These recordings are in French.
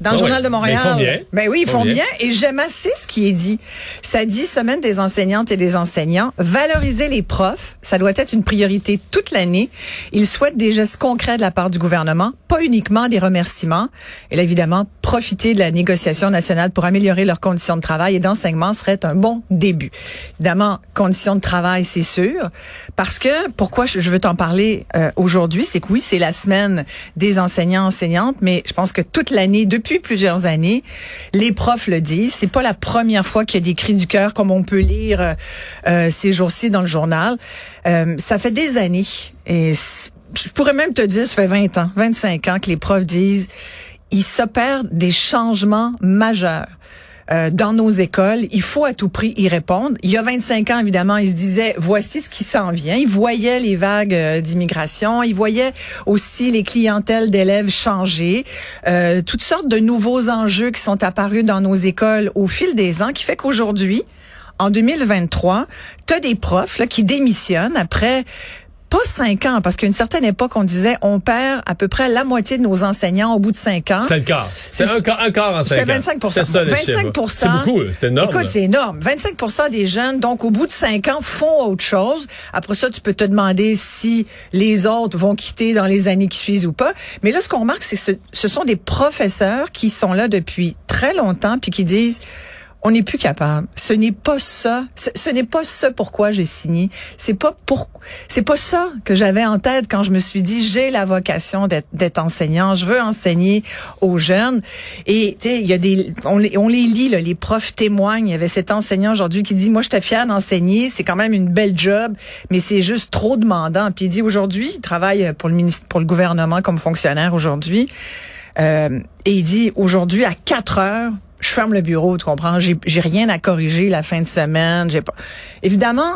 dans le Ah Journal oui. de Montréal. Mais ils font bien. Ben oui, ils font font bien. bien. Et j'aime assez ce qui est dit. Ça dit Semaine des enseignantes et des enseignants. Valoriser les profs, ça doit être une priorité toute l'année. Ils souhaitent des gestes concrets de la part du gouvernement, pas uniquement des remerciements. Et là, évidemment, profiter de la négociation nationale pour améliorer leurs conditions de travail et d'enseignement serait un bon début. Évidemment, conditions de travail, c'est sûr. Parce que, pourquoi je veux t'en parler euh, aujourd'hui, c'est que oui, c'est la semaine des enseignants, enseignantes, mais je pense que toute l'année, depuis plusieurs années, les profs le disent. C'est pas la première fois qu'il y a des cris du cœur comme on peut lire euh, euh, ces jours-ci dans le journal. Euh, ça fait des années et je pourrais même te dire, ça fait 20 ans, 25 ans que les profs disent, il s'opère des changements majeurs. Euh, dans nos écoles, il faut à tout prix y répondre. Il y a 25 ans, évidemment, ils se disaient, voici ce qui s'en vient. Ils voyaient les vagues euh, d'immigration, ils voyaient aussi les clientèles d'élèves changer, euh, toutes sortes de nouveaux enjeux qui sont apparus dans nos écoles au fil des ans, qui fait qu'aujourd'hui, en 2023, tu as des profs là, qui démissionnent après pas cinq ans, parce qu'à une certaine époque, on disait on perd à peu près la moitié de nos enseignants au bout de cinq ans. C'est le quart. C'est un un quart en cinq C'était ans. 25 C'était ça, le chiffre. 25 C'est beaucoup, c'est énorme. Écoute, c'est énorme. 25% des jeunes, donc au bout de cinq ans, font autre chose. Après ça, tu peux te demander si les autres vont quitter dans les années qui suivent ou pas. Mais là, ce qu'on remarque, c'est que ce, ce sont des professeurs qui sont là depuis très longtemps puis qui disent on n'est plus capable. Ce n'est pas ça. Ce, ce n'est pas ça pourquoi j'ai signé. C'est pas pour. C'est pas ça que j'avais en tête quand je me suis dit j'ai la vocation d'être enseignant. Je veux enseigner aux jeunes. Et il y a des. On les, on les lit là. Les profs témoignent. Il y avait cet enseignant aujourd'hui qui dit moi j'étais fier d'enseigner. C'est quand même une belle job, mais c'est juste trop demandant. Puis il dit aujourd'hui il travaille pour le ministre, pour le gouvernement comme fonctionnaire aujourd'hui. Euh, et il dit aujourd'hui à 4 heures, je ferme le bureau, tu comprends? J'ai rien à corriger la fin de semaine. J'ai pas. Évidemment,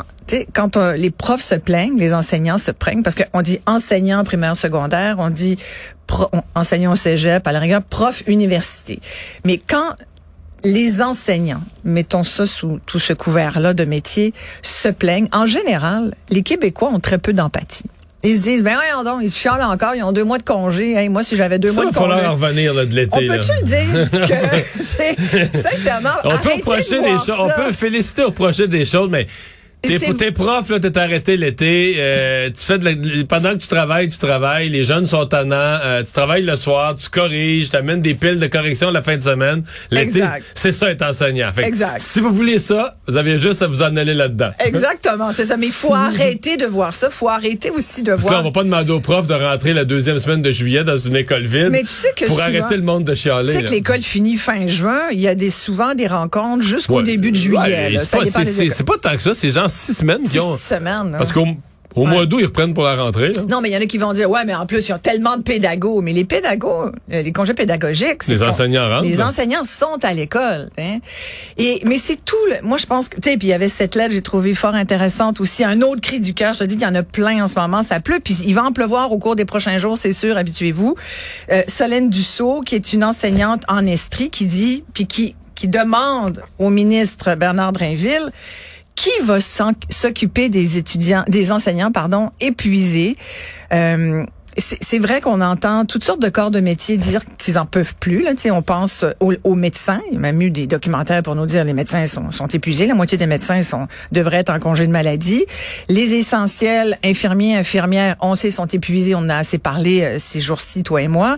quand euh, les profs se plaignent, les enseignants se plaignent parce qu'on dit enseignant primaire secondaire, on dit pro- enseignant cégep, à la rigueur prof université. Mais quand les enseignants, mettons ça sous tout ce couvert-là de métier, se plaignent, en général, les Québécois ont très peu d'empathie. Ils se disent, ben voyons donc, ils se chialent encore, ils ont deux mois de congé. Hey, moi, si j'avais deux Ça, mois il de congé. falloir en revenir là, de l'été. On peut-tu le dire que, sincèrement, On peut de reprocher des choses. On ça. peut féliciter, reprocher des choses, mais. T'es, prof, là, t'es arrêté l'été, euh, tu fais de la- pendant que tu travailles, tu travailles, les jeunes sont tannants, euh, tu travailles le soir, tu corriges, t'amènes des piles de correction la fin de semaine. L'été, Exact. c'est ça être enseignant. Fait que Exact. Si vous voulez ça, vous avez juste à vous en aller là-dedans. Exactement, c'est ça. Mais il faut arrêter de voir ça. Il faut arrêter aussi de Parce que là, voir. on va pas demander aux profs de rentrer la deuxième semaine de juillet dans une école vide Mais tu sais que pour souvent- arrêter le monde de Tu chialer. sais là. que l'école finit fin juin. Il y a des, souvent des rencontres jusqu'au Ouais. début de juillet. Ouais, là. c'est Ça pas- dépend c'est- des c'est écoles. c'est pas tant que ça, c'est genre six semaines ont. six. Parce qu'au au mois d'août, ils reprennent pour la rentrée. là. Non, mais il y en a qui vont dire, ouais, mais en plus, ils ont tellement de pédagogues. Mais les pédagogues, euh, les congés pédagogiques, c'est Les enseignants rentrent. Les enseignants sont à l'école. Hein? Et mais c'est tout. le- moi, je pense que, tu sais, puis il y avait cette lettre, j'ai trouvé fort intéressante aussi. Un autre cri du cœur. Je te dis qu'il y en a plein en ce moment. Ça pleut, puis il va en pleuvoir au cours des prochains jours, c'est sûr. Habituez-vous. Euh, Solène Dussault, qui est une enseignante en Estrie, qui dit, puis qui qui demande au ministre Bernard Drainville qui va s'occuper des étudiants, des enseignants, pardon, épuisés? Euh, c'est vrai qu'on entend toutes sortes de corps de métier dire qu'ils en peuvent plus. Là, on pense aux, aux, médecins. Il y a même eu des documentaires pour nous dire les médecins sont, sont épuisés. La moitié des médecins sont devraient être en congé de maladie. Les essentiels, infirmiers, infirmières, on sait, sont épuisés. On a assez parlé euh, ces jours-ci, toi et moi.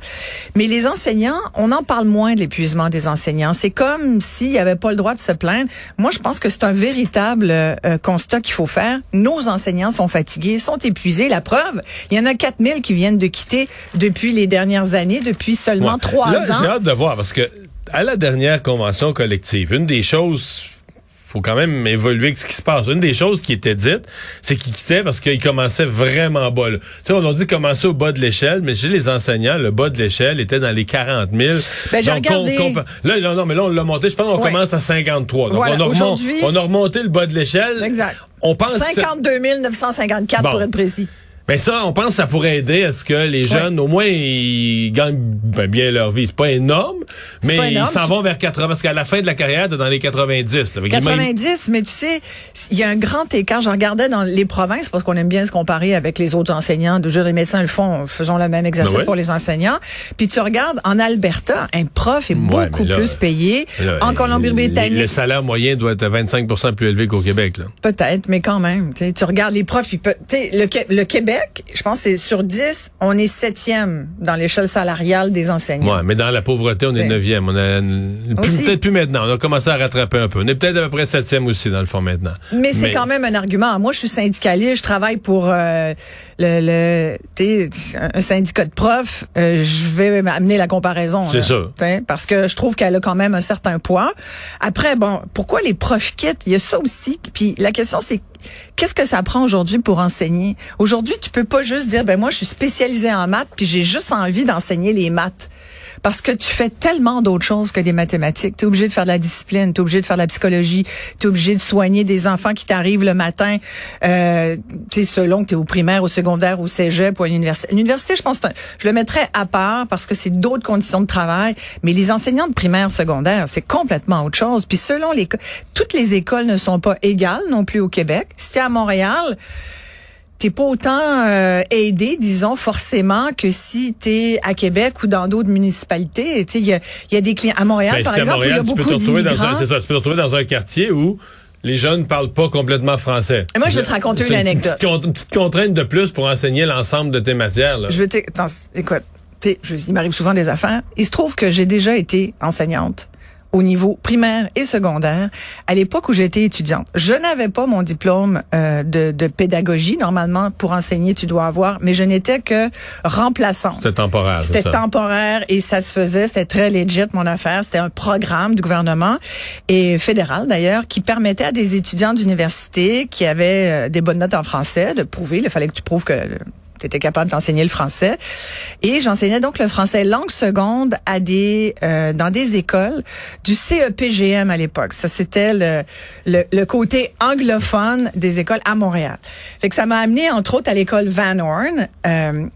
Mais les enseignants, on en parle moins de l'épuisement des enseignants. C'est comme s'il n'y avait pas le droit de se plaindre. Moi, je pense que c'est un véritable euh, constat qu'il faut faire. Nos enseignants sont fatigués, sont épuisés. La preuve, il y en a 4000 qui viennent de quitter depuis les dernières années, depuis seulement trois ans. J'ai hâte de voir parce que à la dernière convention collective, une des choses faut quand même évoluer avec ce qui se passe. Une des choses qui était dite, c'est qu'ils quittaient parce qu'ils commençaient vraiment bas. Tu sais, on a dit commencer au bas de l'échelle, mais chez les enseignants, le bas de l'échelle était dans les 40 000. Ben, j'ai regardé... là, non, mais là, on l'a monté. Je pense qu'on commence à 53. Donc, on, a remonté, on a remonté le bas de l'échelle. Exact. On pense 52 954 pour être précis. Ben ça, on pense que ça pourrait aider à ce que les jeunes, au moins, ils gagnent ben, bien leur vie. C'est pas énorme, mais ils s'en vont vers 80. Parce qu'à la fin de la carrière, t'es dans les 90. 90, mais tu sais, il y a un grand écart. Je regardais dans les provinces, parce qu'on aime bien se comparer avec les autres enseignants. De les médecins le font, faisons le même exercice ben pour les enseignants. Puis tu regardes, en Alberta, un prof est beaucoup plus payé. en Colombie-Britannique... Le salaire moyen doit être 25 plus élevé qu'au Québec. Peut-être, mais quand même. Tu regardes les profs, le, le Québec je pense que c'est sur 10, on est septième dans l'échelle salariale des enseignants. Ouais, mais dans la pauvreté, on est neuvième. On a peut-être plus maintenant. On a commencé à rattraper un peu. On est peut-être à peu près septième aussi dans le fond maintenant. Mais, c'est quand même un argument. Moi, je suis syndicaliste, je travaille pour euh, le, le un syndicat de profs. Euh, je vais amener la comparaison. C'est ça. Parce que je trouve qu'elle a quand même un certain poids. Après, bon, pourquoi les profs quittent? Il y a ça aussi. Puis la question, c'est qu'est-ce que ça prend aujourd'hui pour enseigner? Aujourd'hui, tu peux pas juste dire, ben moi, je suis spécialisé en maths, puis j'ai juste envie d'enseigner les maths parce que tu fais tellement d'autres choses que des mathématiques. Tu es obligé de faire de la discipline, tu es obligé de faire de la psychologie, tu es obligé de soigner des enfants qui t'arrivent le matin, euh, selon que tu es au primaire, au secondaire, au cégep ou à l'université. L'université, je pense, je le mettrais à part parce que c'est d'autres conditions de travail, mais les enseignants de primaire, secondaire, c'est complètement autre chose. Puis selon les... Toutes les écoles ne sont pas égales non plus au Québec. Si tu à Montréal, t'es pas autant euh, aidé, disons, forcément, que si tu es à Québec ou dans d'autres municipalités. Il y a, y a des clients à Montréal, ben, par exemple, il y a beaucoup d'immigrants. C'est ça, tu peux te retrouver dans un quartier où les jeunes parlent pas complètement français. Et moi, je vais te raconter une anecdote. Une petite, contrainte de plus pour enseigner l'ensemble de tes matières. Là. Je vais Attends, écoute, il m'arrive souvent des affaires. Il se trouve que j'ai déjà été enseignante au niveau primaire et secondaire à l'époque où j'étais étudiante. Je n'avais pas mon diplôme euh, de, de, pédagogie. Normalement, pour enseigner, tu dois avoir, mais je n'étais que remplaçante. C'était temporaire. C'était temporaire et ça se faisait. C'était très legit, mon affaire. C'était un programme du gouvernement et fédéral d'ailleurs qui permettait à des étudiants d'université qui avaient euh, des bonnes notes en français de prouver. Il fallait que tu prouves que tu capable d'enseigner le français. Et j'enseignais donc le français langue seconde à des euh, dans des écoles du CEPGM à l'époque. Ça c'était le, le, le côté anglophone des écoles à Montréal. Fait que ça m'a amené entre autres à l'école Van Horn. Euh,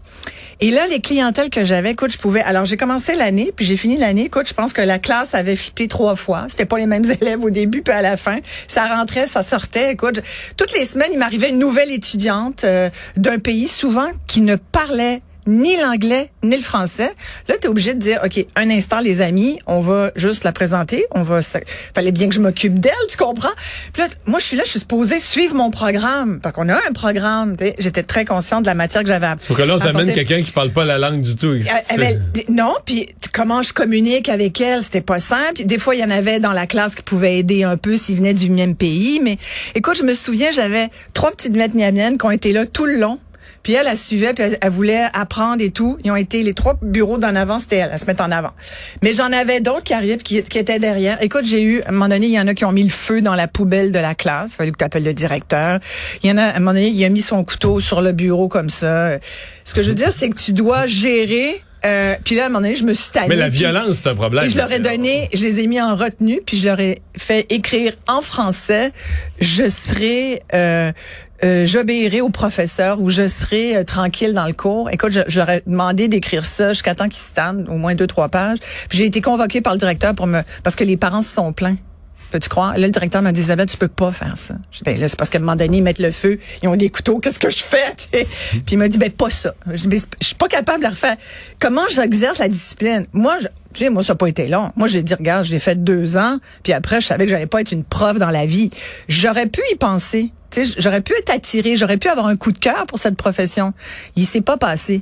et là, les clientèles que j'avais, écoute, je pouvais. Alors, j'ai commencé l'année, puis j'ai fini l'année. Écoute, je pense que la classe avait flippé trois fois. C'était pas les mêmes élèves au début, puis à la fin. Ça rentrait, ça sortait. Écoute, toutes les semaines, il m'arrivait une nouvelle étudiante euh, d'un pays, souvent qui ne parlait ni l'anglais ni le français. Là, tu es obligé de dire, OK, un instant, les amis, on va juste la présenter. On va, fallait bien que je m'occupe d'elle, tu comprends? Puis là, moi, je suis là, je suis supposée suivre mon programme. Parce qu'on a un programme. J'étais très consciente de la matière que j'avais Faut que là, on t'amène quelqu'un qui parle pas la langue du tout. Euh, non, puis comment je communique avec elle, c'était pas simple. Des fois, il y en avait dans la classe qui pouvaient aider un peu s'ils venaient du même pays. Mais écoute, je me souviens, j'avais trois petites vietnamiennes qui ont été là tout le long puis elle, elle suivait, puis elle, voulait apprendre et tout. Ils ont été les trois bureaux d'en avant, c'était elle, à se mettre en avant. Mais j'en avais d'autres qui arrivaient, qui, qui étaient derrière. Écoute, j'ai eu, à un moment donné, il y en a qui ont mis le feu dans la poubelle de la classe. Il fallait que tu appelles le directeur. Il y en a, à un moment donné, il a mis son couteau sur le bureau comme ça. Ce que je veux dire, c'est que tu dois gérer euh, puis là, à un moment donné, je me suis tannée. Mais la violence, c'est un problème. Et je leur ai donné, je les ai mis en retenue, puis je leur ai fait écrire en français, je serai, euh, euh, j'obéirai au professeur ou je serai euh, tranquille dans le cours. Écoute, j'aurais demandé d'écrire ça jusqu'à temps qu'ils se tannent, au moins deux, trois pages. Puis j'ai été convoquée par le directeur pour me parce que les parents se sont plaints. Peux-tu croire? Là, le directeur m'a dit, Isabelle, tu peux pas faire ça. Je dis, ben, là, c'est parce qu'à un moment donné, ils mettent le feu, ils ont des couteaux, qu'est-ce que je fais? t'sais? Puis il m'a dit, ben, pas ça. Je dis, ben, je suis pas capable de le refaire. Comment j'exerce la discipline? Moi, je, tu sais, moi, ça n'a pas été long. Moi, j'ai dit, regarde, j'ai fait deux ans, puis après, je savais que j'allais pas être une prof dans la vie. J'aurais pu y penser. Tu sais, j'aurais pu être attirée, j'aurais pu avoir un coup de cœur pour cette profession. Il s'est pas passé.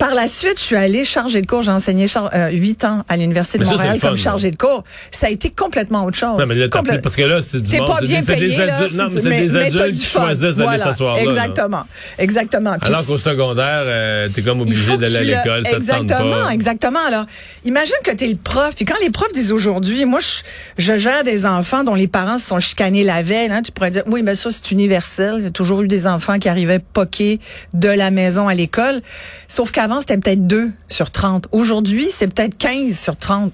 Par la suite, je suis allée charger de cours. J'ai enseigné euh, huit ans à l'Université de Mais Montréal comme fun, chargé de cours. Ça a été complètement autre chose. Non, mais là, plus- parce que là, c'est du T'es monde. pas bien des- des payé, là, adultes- Non, mais c'est des adultes du qui choisissent d'aller Voilà. s'asseoir là. Exactement. Exactement. Alors qu'au secondaire, euh, t'es comme obligé d'aller à l'école, Exactement, pas. exactement. Alors, imagine que tu es le prof, puis quand les profs disent aujourd'hui, moi, je, je gère des enfants dont les parents se sont chicanés la veille, hein, tu pourrais dire, oui, mais ça, c'est universel. Il y a toujours eu des enfants qui arrivaient poqués de la maison à l'école. Sauf qu'avant, c'était peut-être 2 sur 30. Aujourd'hui, c'est peut-être 15 sur 30.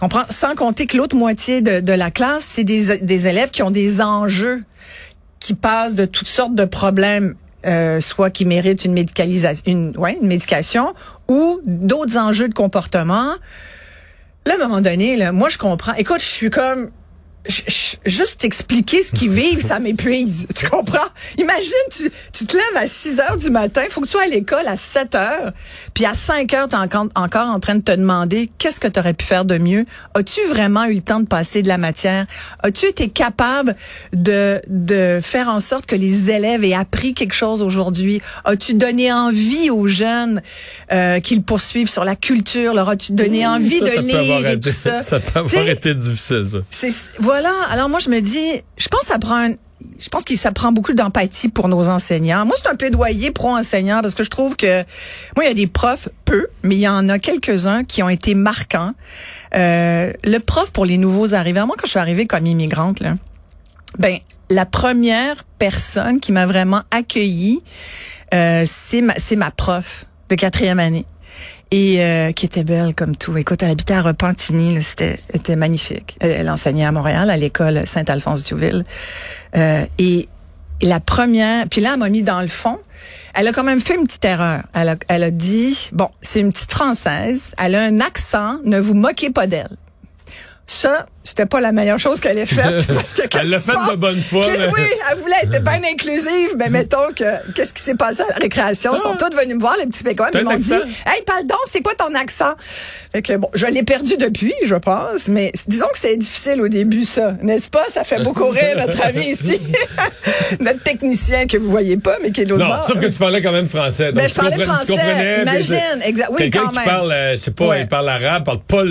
Comprends? Sans compter que l'autre moitié de, de la classe, c'est des, des élèves qui ont des enjeux qui passent de toutes sortes de problèmes, euh, soit qui méritent une médicalisation, une, ouais, une médication, ou d'autres enjeux de comportement. Là, à un moment donné, là, moi, je comprends. Écoute, je suis comme, juste t'expliquer ce qu'ils vivent, ça m'épuise. Tu comprends? Imagine, tu, tu te lèves à 6 heures du matin, il faut que tu sois à l'école à 7 heures, puis à 5 heures, tu es encore, encore en train de te demander qu'est-ce que tu aurais pu faire de mieux? As-tu vraiment eu le temps de passer de la matière? As-tu été capable de, de faire en sorte que les élèves aient appris quelque chose aujourd'hui? As-tu donné envie aux jeunes euh, qu'ils poursuivent sur la culture? Leur as-tu donné envie Ça, de ça peut avoir lire et été- tout ça? Ça peut avoir T'sais, été difficile, ça. c'est voilà. Alors moi je me dis, je pense que ça prend je pense que ça prend beaucoup d'empathie pour nos enseignants. Moi, c'est un plaidoyer pro-enseignant parce que je trouve que, moi, il y a des profs, peu, mais il y en a quelques-uns qui ont été marquants. Euh, le prof pour les nouveaux arrivants, moi, quand je suis arrivée comme immigrante, là, ben, la première personne qui m'a vraiment accueillie, euh, c'est ma, ma prof de quatrième année. Et euh, qui était belle comme tout. Écoute, elle habitait à Repentigny, c'était était magnifique. Elle, enseignait à Montréal, à l'école Saint-Alphonse-Duville. Euh, et, et la première, puis là, elle m'a mis dans le fond. Elle a quand même fait une petite erreur. Elle a, elle a dit, bon, c'est une petite Française, elle a un accent, ne vous moquez pas d'elle. Ça, c'était pas la meilleure chose qu'elle ait faite. Parce que Elle l'a que tu fait de bonne foi, Que- mais- Oui, elle voulait être bien inclusive, mais mettons que qu'est-ce qui s'est passé à la récréation? Ils sont tous venus me voir, les petits pécois, T'as ils m'ont dit? Hey, parle donc, c'est quoi ton accent? Fait que bon, je l'ai perdu depuis, je pense, mais disons que c'était difficile au début, ça. N'est-ce pas? Ça fait beaucoup rire notre ami ici. notre technicien que vous voyez pas, mais qui est l'autre Non, bord. sauf que tu parlais quand même français. Donc Ben, je parlais comprenais- tu français, comprenais, imagine, exact- oui, Quelqu'un quand qui parle, euh, je sais pas, Ouais. il parle arabe, parle pas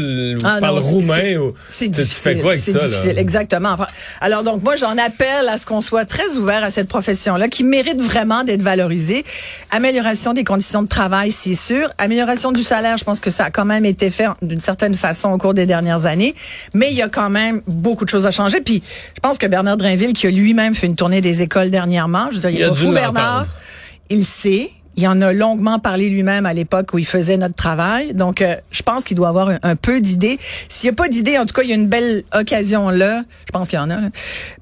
Ah parle non, roumain c'est- difficile. Tu fais quoi avec c'est difficile, là? exactement. Enfin, alors donc moi j'en appelle à ce qu'on soit très ouvert à cette profession-là, qui mérite vraiment d'être valorisée. Amélioration des conditions de travail, c'est sûr. Amélioration du salaire, je pense que ça a quand même été fait d'une certaine façon au cours des dernières années, mais il y a quand même beaucoup de choses à changer. Puis je pense que Bernard Drinville, qui a lui-même fait une tournée des écoles dernièrement, je veux dire, il Il a pas fou. Bernard. Il sait. Il en a longuement parlé lui-même à l'époque où il faisait notre travail. Donc, euh, je pense qu'il doit avoir un, un peu d'idées. S'il n'y a pas d'idées, en tout cas, il y a une belle occasion là. Je pense qu'il y en a. Là.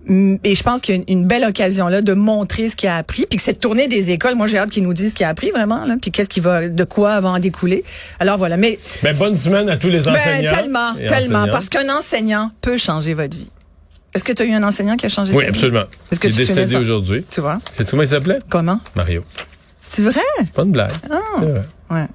Hum, Et je pense qu'il y a une, une belle occasion là de montrer ce qu'il a appris. Puis que cette tournée des écoles, moi, j'ai hâte qu'il nous dise ce qu'il a appris vraiment. Là, puis qu'est-ce qui va, de quoi va en découler. Alors voilà. Mais Ben, bonne semaine à tous les ben, enseignants. tellement, et tellement, enseignantes. parce qu'un enseignant peut changer votre vie. Est-ce que tu as eu un enseignant qui a changé Oui, absolument. Est-ce que il est tu de décédé aujourd'hui. Tu vois? C'est comment il s'appelait? comment? Mario. C'est vrai? C'est pas une blague. Ah. C'est vrai. Ouais.